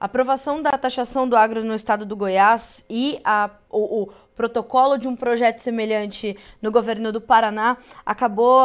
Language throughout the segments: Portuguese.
A aprovação da taxação do agro no estado do Goiás e a, o, o, protocolo de um projeto semelhante no governo do Paraná acabou,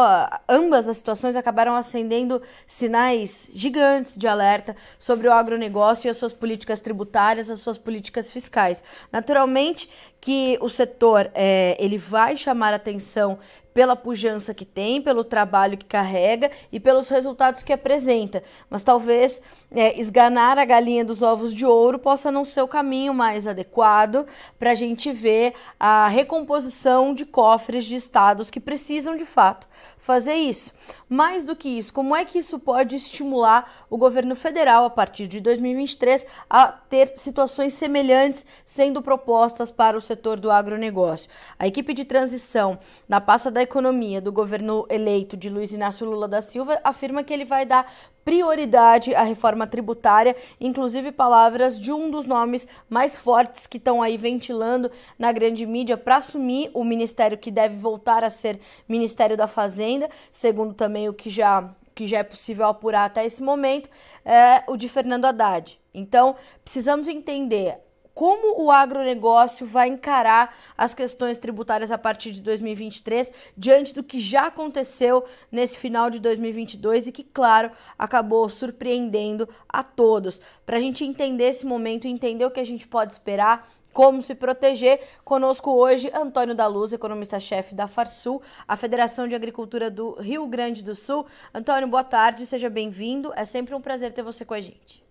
ambas as situações acabaram acendendo sinais gigantes de alerta sobre o agronegócio e as suas políticas tributárias, as suas políticas fiscais. Naturalmente que o setor é, ele vai chamar atenção pela pujança que tem, pelo trabalho que carrega e pelos resultados que apresenta. Mas talvez é, esganar a galinha dos ovos de ouro possa não ser o caminho mais adequado para a gente ver a recomposição de cofres de estados que precisam de fato fazer isso. Mais do que isso, como é que isso pode estimular o governo federal a partir de 2023 a ter situações semelhantes sendo propostas para o setor do agronegócio? A equipe de transição na pasta da economia do governo eleito de Luiz Inácio Lula da Silva afirma que ele vai dar prioridade à reforma tributária, inclusive palavras de um dos nomes mais fortes que estão aí ventilando na grande mídia para assumir o ministério que deve voltar a ser Ministério da Fazenda, segundo também o que já que já é possível apurar até esse momento, é o de Fernando Haddad. Então, precisamos entender como o agronegócio vai encarar as questões tributárias a partir de 2023, diante do que já aconteceu nesse final de 2022 e que, claro, acabou surpreendendo a todos. Para a gente entender esse momento, entender o que a gente pode esperar, como se proteger. Conosco hoje, Antônio da Luz, economista-chefe da Farsul, a Federação de Agricultura do Rio Grande do Sul. Antônio, boa tarde, seja bem-vindo. É sempre um prazer ter você com a gente.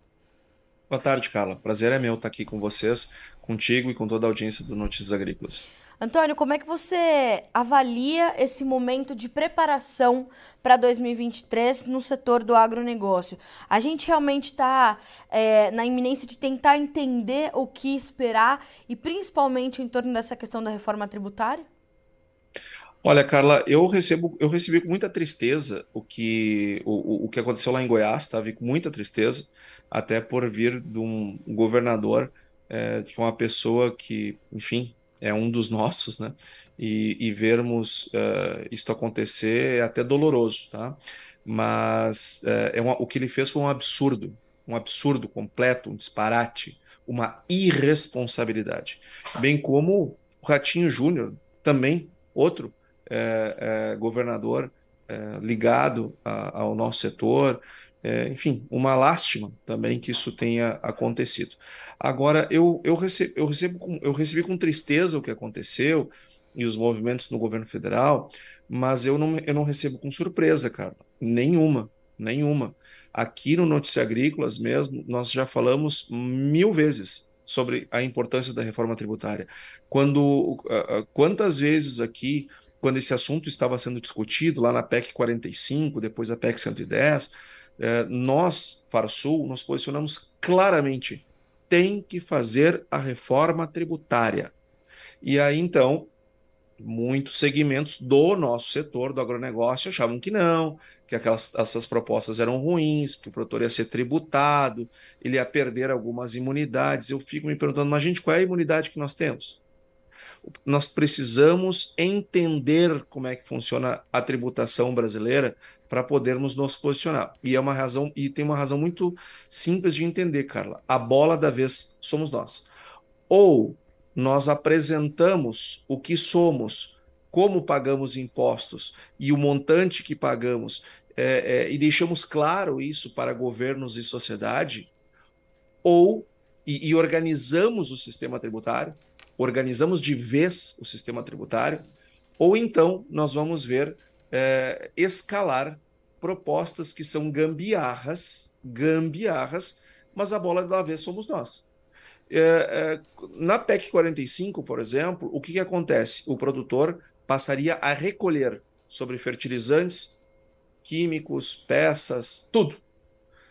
Boa tarde, Carla. Prazer é meu estar aqui com vocês, contigo e com toda a audiência do Notícias Agrícolas. Antônio, como é que você avalia esse momento de preparação para 2023 no setor do agronegócio? A gente realmente está é, na iminência de tentar entender o que esperar e principalmente em torno dessa questão da reforma tributária? Olha, Carla, eu recebo, eu recebi com muita tristeza o que, o, o que aconteceu lá em Goiás, tá? Vi com muita tristeza, até por vir de um governador, é, é uma pessoa que, enfim, é um dos nossos, né? E, e vermos uh, isto acontecer é até doloroso, tá? Mas uh, é uma, o que ele fez foi um absurdo, um absurdo completo, um disparate, uma irresponsabilidade. Bem como o Ratinho Júnior, também outro, é, é, governador é, ligado a, ao nosso setor. É, enfim, uma lástima também que isso tenha acontecido. Agora, eu, eu, recebo, eu, recebo com, eu recebi com tristeza o que aconteceu e os movimentos no governo federal, mas eu não, eu não recebo com surpresa, cara. Nenhuma, nenhuma. Aqui no Notícias Agrícolas mesmo, nós já falamos mil vezes sobre a importância da reforma tributária. Quando, quantas vezes aqui quando esse assunto estava sendo discutido lá na PEC 45, depois a PEC 110, eh, nós, Farsul, nos posicionamos claramente. Tem que fazer a reforma tributária. E aí, então, muitos segmentos do nosso setor do agronegócio achavam que não, que aquelas essas propostas eram ruins, que o produtor ia ser tributado, ele ia perder algumas imunidades. Eu fico me perguntando, mas gente, qual é a imunidade que nós temos? nós precisamos entender como é que funciona a tributação brasileira para podermos nos posicionar. E é uma razão e tem uma razão muito simples de entender, Carla. A bola da vez somos nós. Ou nós apresentamos o que somos, como pagamos impostos e o montante que pagamos, é, é, e deixamos claro isso para governos e sociedade, ou e, e organizamos o sistema tributário, organizamos de vez o sistema tributário, ou então nós vamos ver é, escalar propostas que são gambiarras, gambiarras, mas a bola da vez somos nós. É, é, na PEC 45, por exemplo, o que, que acontece? O produtor passaria a recolher sobre fertilizantes, químicos, peças, tudo.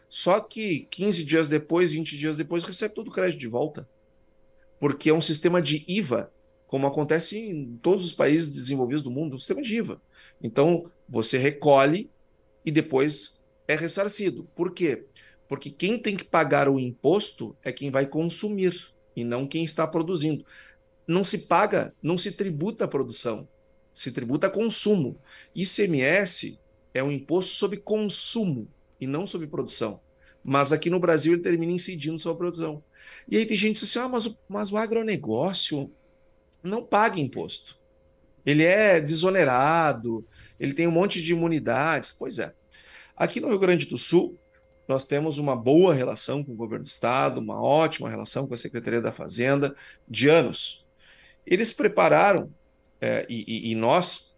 Só que 15 dias depois, 20 dias depois, recebe todo o crédito de volta porque é um sistema de IVA, como acontece em todos os países desenvolvidos do mundo, um sistema de IVA. Então, você recolhe e depois é ressarcido. Por quê? Porque quem tem que pagar o imposto é quem vai consumir e não quem está produzindo. Não se paga, não se tributa a produção, se tributa a consumo. ICMS é um imposto sobre consumo e não sobre produção. mas aqui no Brasil ele termina incidindo sobre a produção. E aí tem gente que diz assim: ah, mas, o, mas o agronegócio não paga imposto. Ele é desonerado, ele tem um monte de imunidades. Pois é. Aqui no Rio Grande do Sul, nós temos uma boa relação com o governo do estado, uma ótima relação com a Secretaria da Fazenda de anos. Eles prepararam, é, e, e nós,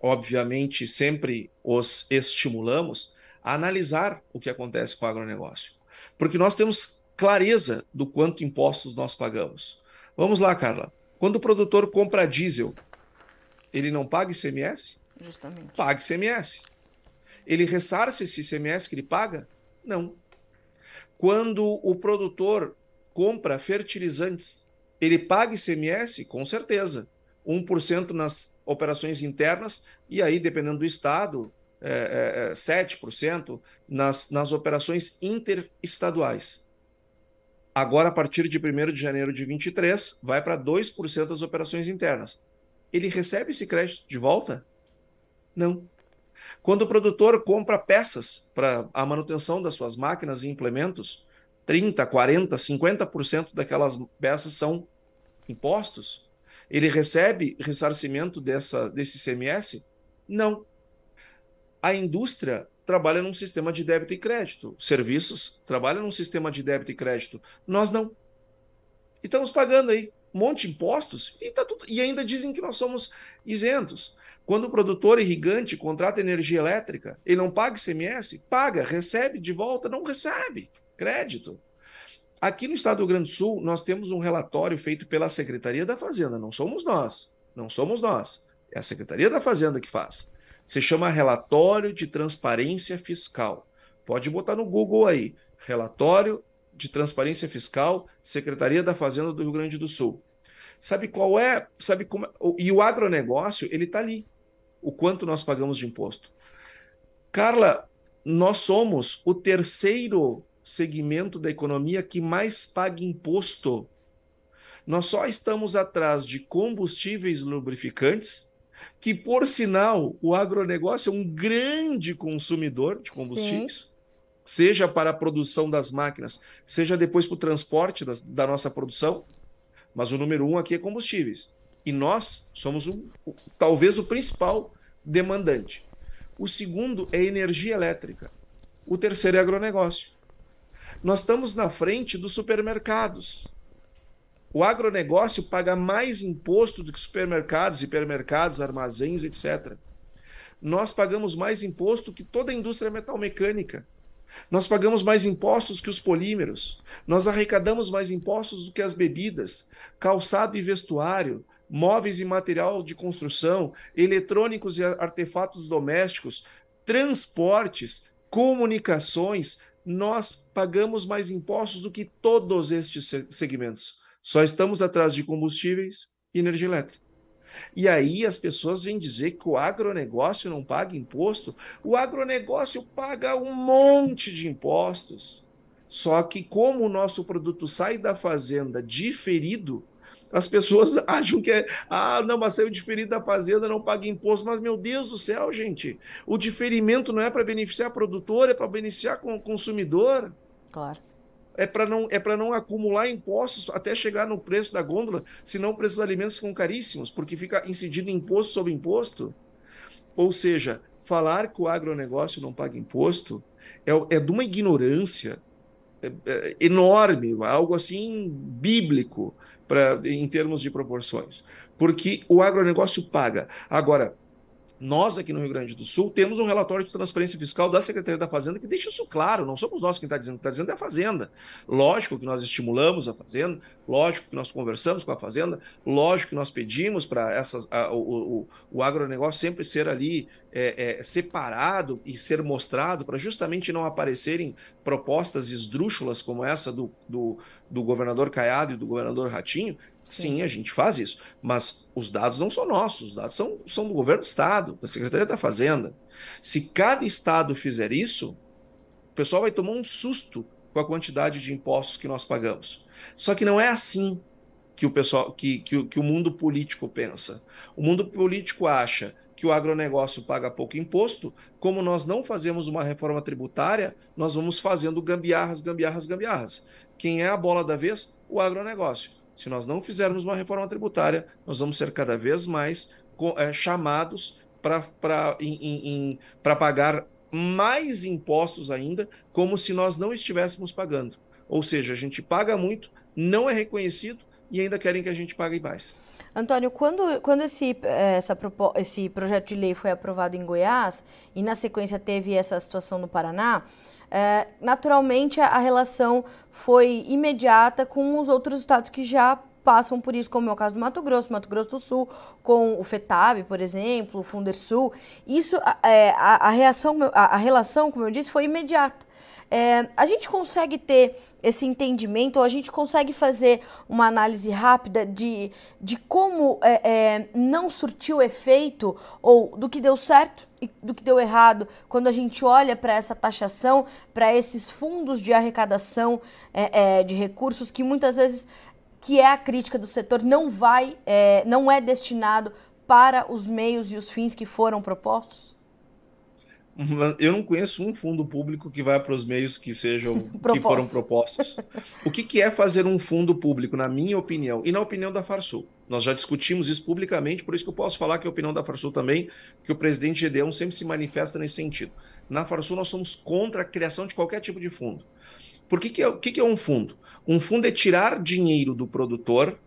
obviamente, sempre os estimulamos a analisar o que acontece com o agronegócio. Porque nós temos clareza do quanto impostos nós pagamos. Vamos lá, Carla. Quando o produtor compra diesel, ele não paga ICMS? Justamente. Paga ICMS. Ele ressarce esse ICMS que ele paga? Não. Quando o produtor compra fertilizantes, ele paga ICMS? Com certeza. 1% nas operações internas, e aí, dependendo do estado, é, é, 7% é, nas, nas operações interestaduais. Agora, a partir de 1 de janeiro de 23, vai para 2% das operações internas. Ele recebe esse crédito de volta? Não. Quando o produtor compra peças para a manutenção das suas máquinas e implementos, 30, 40, 50% daquelas peças são impostos. Ele recebe ressarcimento dessa, desse CMS? Não. A indústria trabalha num sistema de débito e crédito. Serviços trabalham num sistema de débito e crédito. Nós não. E estamos pagando aí um monte de impostos e, tá tudo, e ainda dizem que nós somos isentos. Quando o produtor irrigante contrata energia elétrica, ele não paga ICMS? Paga, recebe de volta? Não recebe. Crédito. Aqui no estado do Rio Grande do Sul, nós temos um relatório feito pela Secretaria da Fazenda, não somos nós. Não somos nós. É a Secretaria da Fazenda que faz. Se chama Relatório de Transparência Fiscal. Pode botar no Google aí. Relatório de Transparência Fiscal, Secretaria da Fazenda do Rio Grande do Sul. Sabe qual é? Sabe como? É? E o agronegócio, ele está ali o quanto nós pagamos de imposto. Carla, nós somos o terceiro segmento da economia que mais paga imposto. Nós só estamos atrás de combustíveis lubrificantes, que, por sinal, o agronegócio é um grande consumidor de combustíveis, Sim. seja para a produção das máquinas, seja depois para o transporte das, da nossa produção. Mas o número um aqui é combustíveis. E nós somos o, o, talvez o principal demandante. O segundo é energia elétrica. O terceiro é agronegócio. Nós estamos na frente dos supermercados. O agronegócio paga mais imposto do que supermercados, hipermercados, armazéns, etc. Nós pagamos mais imposto que toda a indústria metalmecânica. Nós pagamos mais impostos que os polímeros. Nós arrecadamos mais impostos do que as bebidas, calçado e vestuário, móveis e material de construção, eletrônicos e artefatos domésticos, transportes, comunicações, nós pagamos mais impostos do que todos estes segmentos. Só estamos atrás de combustíveis e energia elétrica. E aí as pessoas vêm dizer que o agronegócio não paga imposto. O agronegócio paga um monte de impostos. Só que como o nosso produto sai da fazenda diferido, as pessoas acham que é, ah, não, mas saiu diferido da fazenda, não paga imposto. Mas, meu Deus do céu, gente, o diferimento não é para beneficiar produtor, é para beneficiar o consumidor. Claro. É para não, é não acumular impostos até chegar no preço da gôndola, senão o preço dos alimentos ficam caríssimos, porque fica incidindo imposto sobre imposto. Ou seja, falar que o agronegócio não paga imposto é, é de uma ignorância é, é, enorme, algo assim bíblico pra, em termos de proporções. Porque o agronegócio paga. Agora, nós aqui no Rio Grande do Sul temos um relatório de transparência fiscal da Secretaria da Fazenda que deixa isso claro, não somos nós quem está dizendo, está dizendo é a Fazenda. Lógico que nós estimulamos a Fazenda, lógico que nós conversamos com a Fazenda, lógico que nós pedimos para o, o, o agronegócio sempre ser ali é, é, separado e ser mostrado para justamente não aparecerem propostas esdrúxulas como essa do, do, do governador Caiado e do governador Ratinho, Sim. Sim. a gente faz isso. Mas os dados não são nossos, os dados são, são do governo do Estado, da Secretaria da Fazenda. Se cada Estado fizer isso, o pessoal vai tomar um susto com a quantidade de impostos que nós pagamos. Só que não é assim. Que o pessoal, que, que, que o mundo político pensa. O mundo político acha que o agronegócio paga pouco imposto, como nós não fazemos uma reforma tributária, nós vamos fazendo gambiarras, gambiarras, gambiarras. Quem é a bola da vez? O agronegócio. Se nós não fizermos uma reforma tributária, nós vamos ser cada vez mais é, chamados para pagar mais impostos ainda, como se nós não estivéssemos pagando. Ou seja, a gente paga muito, não é reconhecido e ainda querem que a gente pague mais. Antônio, quando, quando esse, eh, essa, esse projeto de lei foi aprovado em Goiás e na sequência teve essa situação no Paraná, é, naturalmente a, a relação foi imediata com os outros estados que já passam por isso, como é o caso do Mato Grosso, Mato Grosso do Sul, com o FETAB, por exemplo, o Fundersul. Isso, é, a, a, reação, a, a relação, como eu disse, foi imediata. É, a gente consegue ter esse entendimento, ou a gente consegue fazer uma análise rápida de, de como é, é, não surtiu efeito, ou do que deu certo e do que deu errado, quando a gente olha para essa taxação, para esses fundos de arrecadação é, é, de recursos que muitas vezes que é a crítica do setor, não vai, é, não é destinado para os meios e os fins que foram propostos? Eu não conheço um fundo público que vai para os meios que sejam que foram propostos. O que, que, é fazer um fundo público, na minha opinião, e na opinião da Farsul? Nós já discutimos isso publicamente, por isso que eu posso falar que é a opinião da Farsul também, que o presidente Gedeão sempre se manifesta nesse sentido. Na Farsul, nós somos contra a criação de qualquer tipo de fundo. Por que, é, que, que é um fundo? Um fundo é tirar dinheiro do produtor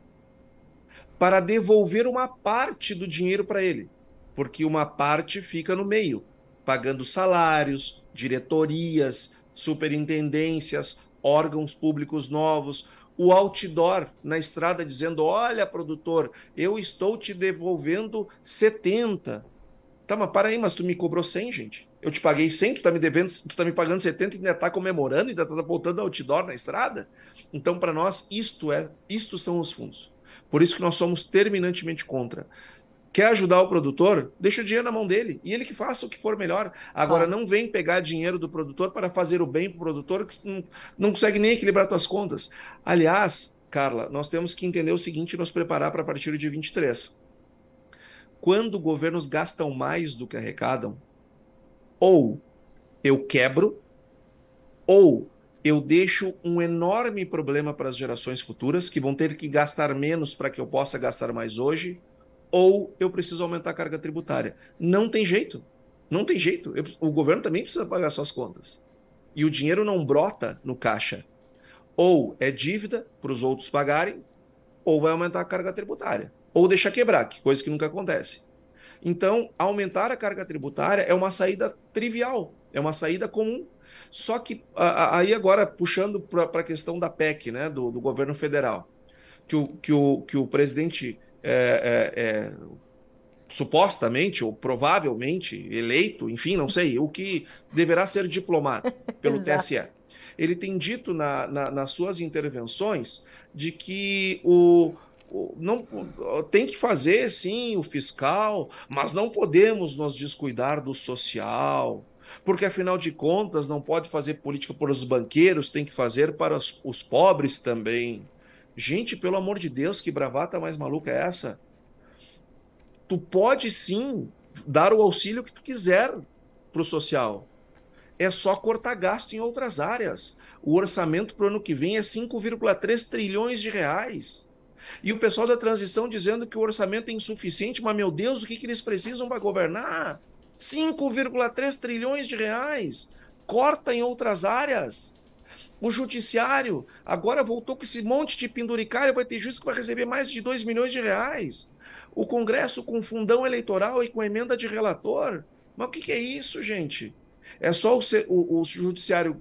para devolver uma parte do dinheiro para ele, porque uma parte fica no meio pagando salários, diretorias, superintendências, órgãos públicos novos, o outdoor na estrada dizendo: Olha, produtor, eu estou te devolvendo 70. Tá, mas para aí, mas tu me cobrou 100, gente. Eu te paguei 100, tu tá me devendo, tu tá me pagando 70 e ainda tá comemorando, ainda tá botando outdoor na estrada. Então, para nós, isto é, isto são os fundos. Por isso que nós somos terminantemente contra. Quer ajudar o produtor? Deixa o dinheiro na mão dele e ele que faça o que for melhor. Agora, não vem pegar dinheiro do produtor para fazer o bem para o produtor que não, não consegue nem equilibrar suas contas. Aliás, Carla, nós temos que entender o seguinte e nos preparar para a partir de 23. Quando governos gastam mais do que arrecadam, ou eu quebro, ou eu deixo um enorme problema para as gerações futuras que vão ter que gastar menos para que eu possa gastar mais hoje ou eu preciso aumentar a carga tributária. Não tem jeito. Não tem jeito. Eu, o governo também precisa pagar suas contas. E o dinheiro não brota no caixa. Ou é dívida para os outros pagarem, ou vai aumentar a carga tributária. Ou deixar quebrar, que coisa que nunca acontece. Então, aumentar a carga tributária é uma saída trivial, é uma saída comum. Só que aí agora, puxando para a questão da PEC, né, do, do governo federal, que o, que o, que o presidente é, é, é, supostamente ou provavelmente eleito, enfim, não sei, o que deverá ser diplomado pelo TSE. Ele tem dito na, na, nas suas intervenções de que o, o, não tem que fazer sim o fiscal, mas não podemos nos descuidar do social, porque afinal de contas não pode fazer política para os banqueiros, tem que fazer para os, os pobres também. Gente, pelo amor de Deus, que bravata mais maluca é essa? Tu pode sim dar o auxílio que tu quiser para o social. É só cortar gasto em outras áreas. O orçamento para o ano que vem é 5,3 trilhões de reais. E o pessoal da transição dizendo que o orçamento é insuficiente, mas meu Deus, o que, que eles precisam para governar? 5,3 trilhões de reais. Corta em outras áreas. O judiciário agora voltou com esse monte de penduricário, vai ter juiz que vai receber mais de 2 milhões de reais. O Congresso com fundão eleitoral e com emenda de relator. Mas o que, que é isso, gente? É só o, o, o, judiciário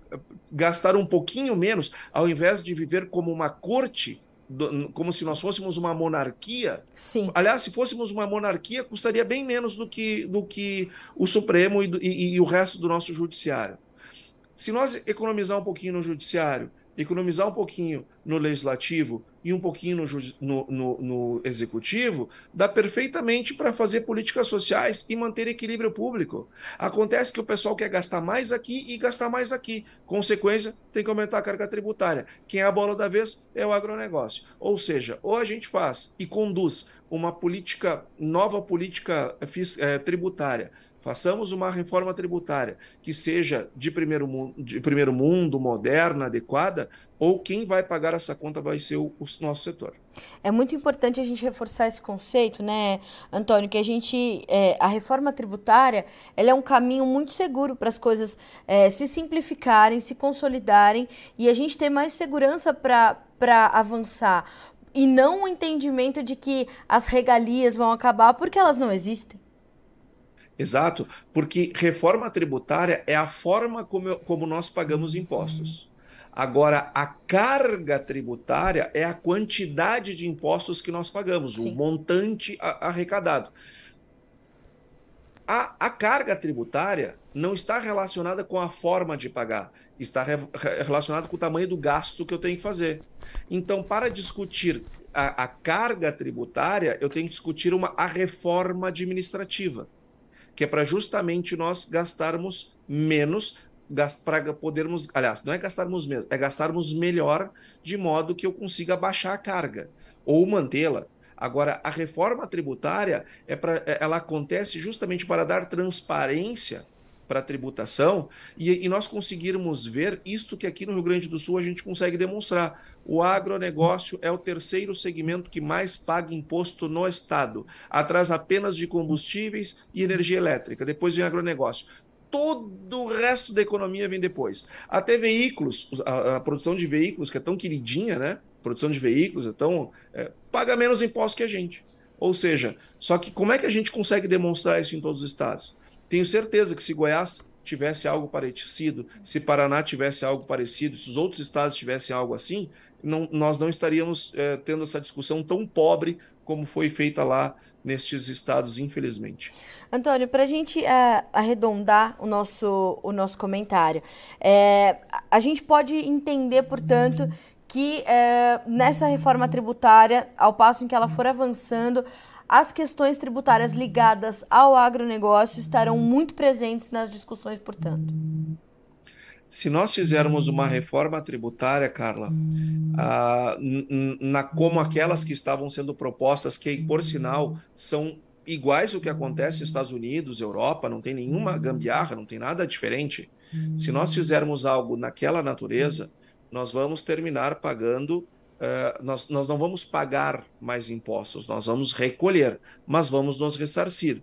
gastar um pouquinho menos, ao invés de viver como uma corte, do, como se nós fôssemos uma monarquia. Sim. Aliás, se fôssemos uma monarquia, custaria bem menos do que, do que o Supremo e, e, e o resto do nosso judiciário. Se nós economizar um pouquinho no judiciário economizar um pouquinho no legislativo e um pouquinho no, no, no, no executivo, dá perfeitamente para fazer políticas sociais e manter equilíbrio público. Acontece que o pessoal quer gastar mais aqui e gastar mais aqui. Consequência, tem que aumentar a carga tributária. Quem é a bola da vez é o agronegócio. Ou seja, ou a gente faz e conduz uma política, nova política é, tributária Façamos uma reforma tributária que seja de primeiro, mundo, de primeiro mundo, moderna, adequada, ou quem vai pagar essa conta vai ser o, o, nosso setor. É muito importante a gente reforçar esse conceito, né, Antônio, que a gente, é, a reforma tributária, ela é um caminho muito seguro para as coisas é, se simplificarem, se consolidarem e a gente ter mais segurança para avançar. E não o entendimento de que as regalias vão acabar porque elas não existem. Exato, porque reforma tributária é a forma como, como nós pagamos impostos. Agora, a carga tributária é a quantidade de impostos que nós pagamos, Sim. o montante arrecadado. A, a, carga tributária não está relacionada com a forma de pagar, está re, relacionada com o tamanho do gasto que eu tenho que fazer. Então, para discutir a, a carga tributária, eu tenho que discutir uma, a reforma administrativa que é para justamente nós gastarmos menos para podermos, aliás, não é gastarmos menos, é gastarmos melhor de modo que eu consiga baixar a carga ou mantê-la. Agora, a reforma tributária é para é, ela acontece justamente para dar transparência para tributação e, e, nós conseguirmos ver isto que aqui no Rio Grande do Sul a gente consegue demonstrar. O agronegócio é o terceiro segmento que mais paga imposto no Estado, atrás apenas de combustíveis e energia elétrica. Depois vem agronegócio. Todo o resto da economia vem depois. Até veículos, a, a produção de veículos, que é tão queridinha, né? produção de veículos, então, é, paga menos imposto que a gente. Ou seja, só que como é que a gente consegue demonstrar isso em todos os estados? Tenho certeza que se Goiás tivesse algo parecido, se Paraná tivesse algo parecido, se os outros estados tivessem algo assim, não, nós não estaríamos é, tendo essa discussão tão pobre como foi feita lá nestes estados, infelizmente. Antônio, para a gente é, arredondar o nosso, o nosso comentário, é, a gente pode entender, portanto, que nessa reforma tributária, ao passo em que ela for avançando, as questões tributárias ligadas ao agronegócio estarão muito presentes nas discussões, portanto. Se nós fizermos uma reforma tributária, Carla, ah, na, como aquelas que estavam sendo propostas, que por sinal são iguais ao que acontece nos Estados Unidos, Europa, não tem nenhuma gambiarra, não tem nada diferente. Se nós fizermos algo naquela natureza, nós vamos terminar pagando Uh, nós, nós não vamos pagar mais impostos, nós vamos recolher, mas vamos nos ressarcir.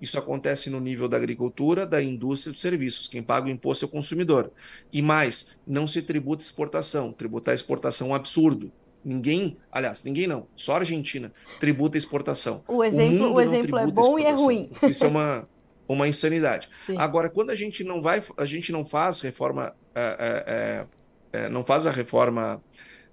Isso acontece no nível da agricultura, da indústria e dos serviços. Quem paga o imposto é o consumidor. E mais, não se tributa exportação. Tributar exportação é um absurdo. Ninguém, aliás, ninguém não, só a Argentina tributa exportação. O exemplo, o, o exemplo é bom e é ruim. Isso é uma, uma insanidade. Sim. Agora, quando a gente não vai, a gente não faz reforma, é, é, é, não faz a reforma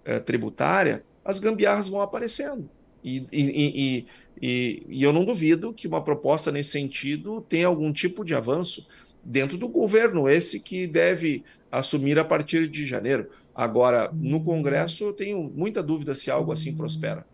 é, tributária, as gambiarras vão aparecendo. E, e, e, e, eu não duvido que uma proposta nesse sentido tenha algum tipo de avanço dentro do governo, esse que deve assumir a partir de janeiro. Agora, no Congresso, eu tenho muita dúvida se algo assim prospera.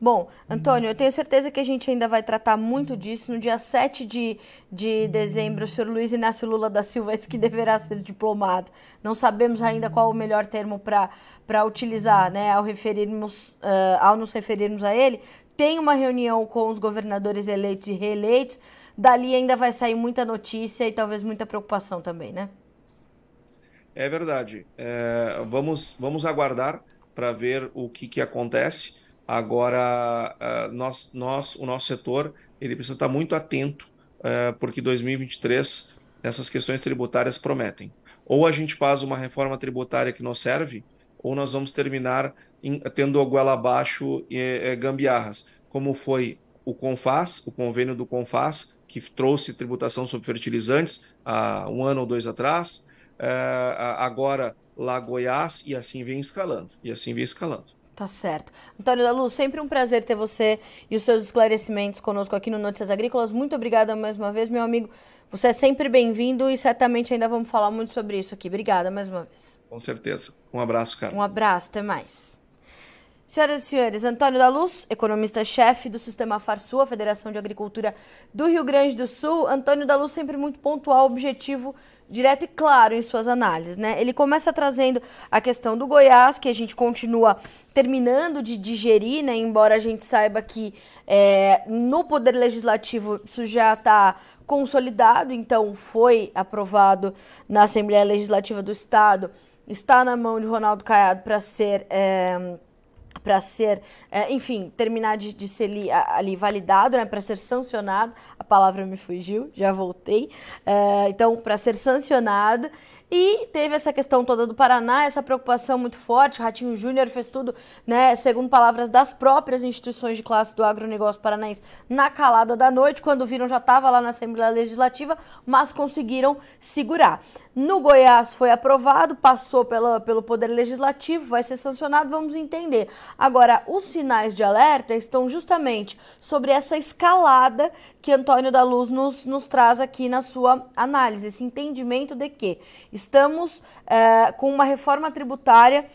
Bom, Antônio, eu tenho certeza que a gente ainda vai tratar muito disso. No dia 7 de, de dezembro, o senhor Luiz Inácio Lula da Silva disse que deverá ser diplomado. Não sabemos ainda qual o melhor termo para utilizar, né, ao, referirmos, uh, ao nos referirmos a ele. Tem uma reunião com os governadores eleitos e reeleitos. Dali ainda vai sair muita notícia e talvez muita preocupação também, né? É verdade. É, vamos, vamos aguardar para ver o que, que acontece. Agora, uh, nós, nós, o nosso setor, ele precisa estar muito atento, uh, porque 2023 essas questões tributárias prometem. Ou a gente faz uma reforma tributária que nos serve, ou nós vamos terminar tendo a goela abaixo e, e gambiarras, como foi o CONFAS, o convênio do CONFAS, que trouxe tributação sobre fertilizantes há um ano ou dois atrás, agora lá Goiás, e assim vem escalando, e assim vem escalando. Tá certo. Antônio da Luz, sempre um prazer ter você e os seus esclarecimentos conosco aqui no Notícias Agrícolas. Muito obrigada mais uma vez, meu amigo. Você é sempre bem-vindo e certamente ainda vamos falar muito sobre isso aqui. Obrigada mais uma vez. Com certeza. Um abraço, cara. Um abraço, até mais. Senhoras e senhores, Antônio da Luz, economista-chefe do Sistema Farsul, a Federação de Agricultura do Rio Grande do Sul. Antônio da Luz sempre muito pontual, objetivo, direto e claro em suas análises, né? Ele começa trazendo a questão do Goiás, que a gente continua terminando de digerir, né? Embora a gente saiba que é, no Poder Legislativo isso já está consolidado, então foi aprovado na Assembleia Legislativa do Estado, está na mão de Ronaldo Caiado para ser. É, para ser, é, enfim, terminar de, de ser ali, ali validado, né, para ser sancionado. A palavra me fugiu, já voltei. É, então, para ser sancionado. E teve essa questão toda do Paraná, essa preocupação muito forte. O Ratinho Júnior fez tudo, né, segundo palavras das próprias instituições de classe do agronegócio paranaense, na calada da noite. Quando viram, já estava lá na Assembleia Legislativa, mas conseguiram segurar. No Goiás foi aprovado, passou pela, pelo Poder Legislativo, vai ser sancionado, vamos entender. Agora, os sinais de alerta estão justamente sobre essa escalada que Antônio da Luz nos, nos traz aqui na sua análise, esse entendimento de que estamos é, com uma reforma tributária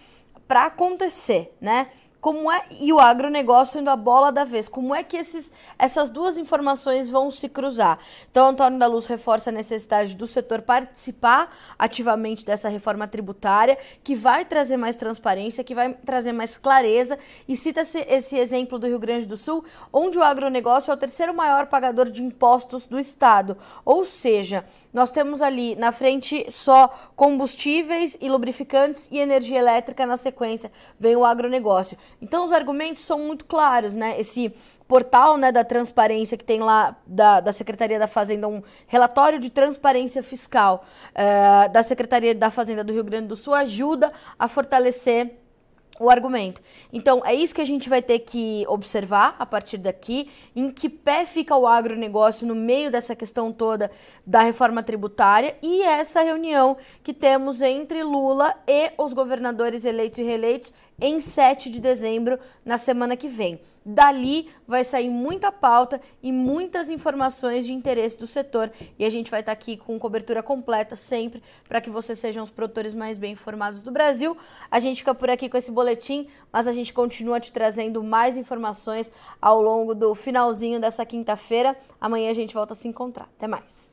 para acontecer, né? Como é e o agronegócio indo a bola da vez. Como é que esses, essas duas informações vão se cruzar? Então, Antônio da Luz reforça a necessidade do setor participar ativamente dessa reforma tributária, que vai trazer mais transparência, que vai trazer mais clareza, e cita-se esse exemplo do Rio Grande do Sul, onde o agronegócio é o terceiro maior pagador de impostos do estado. Ou seja, nós temos ali na frente só combustíveis e lubrificantes e energia elétrica na sequência, vem o agronegócio. Então os argumentos são muito claros, né? Esse portal né, da transparência que tem lá da, da Secretaria da Fazenda, um relatório de transparência fiscal uh, da Secretaria da Fazenda do Rio Grande do Sul ajuda a fortalecer o argumento. Então, é isso que a gente vai ter que observar a partir daqui, em que pé fica o agronegócio no meio dessa questão toda da reforma tributária e essa reunião que temos entre Lula e os governadores eleitos e reeleitos em 7 de dezembro, na semana que vem. Dali vai sair muita pauta e muitas informações de interesse do setor. E a gente vai estar aqui com cobertura completa sempre para que vocês sejam os produtores mais bem informados do Brasil. A gente fica por aqui com esse boletim, mas a gente continua te trazendo mais informações ao longo do finalzinho dessa quinta-feira. Amanhã a gente volta a se encontrar. Até mais.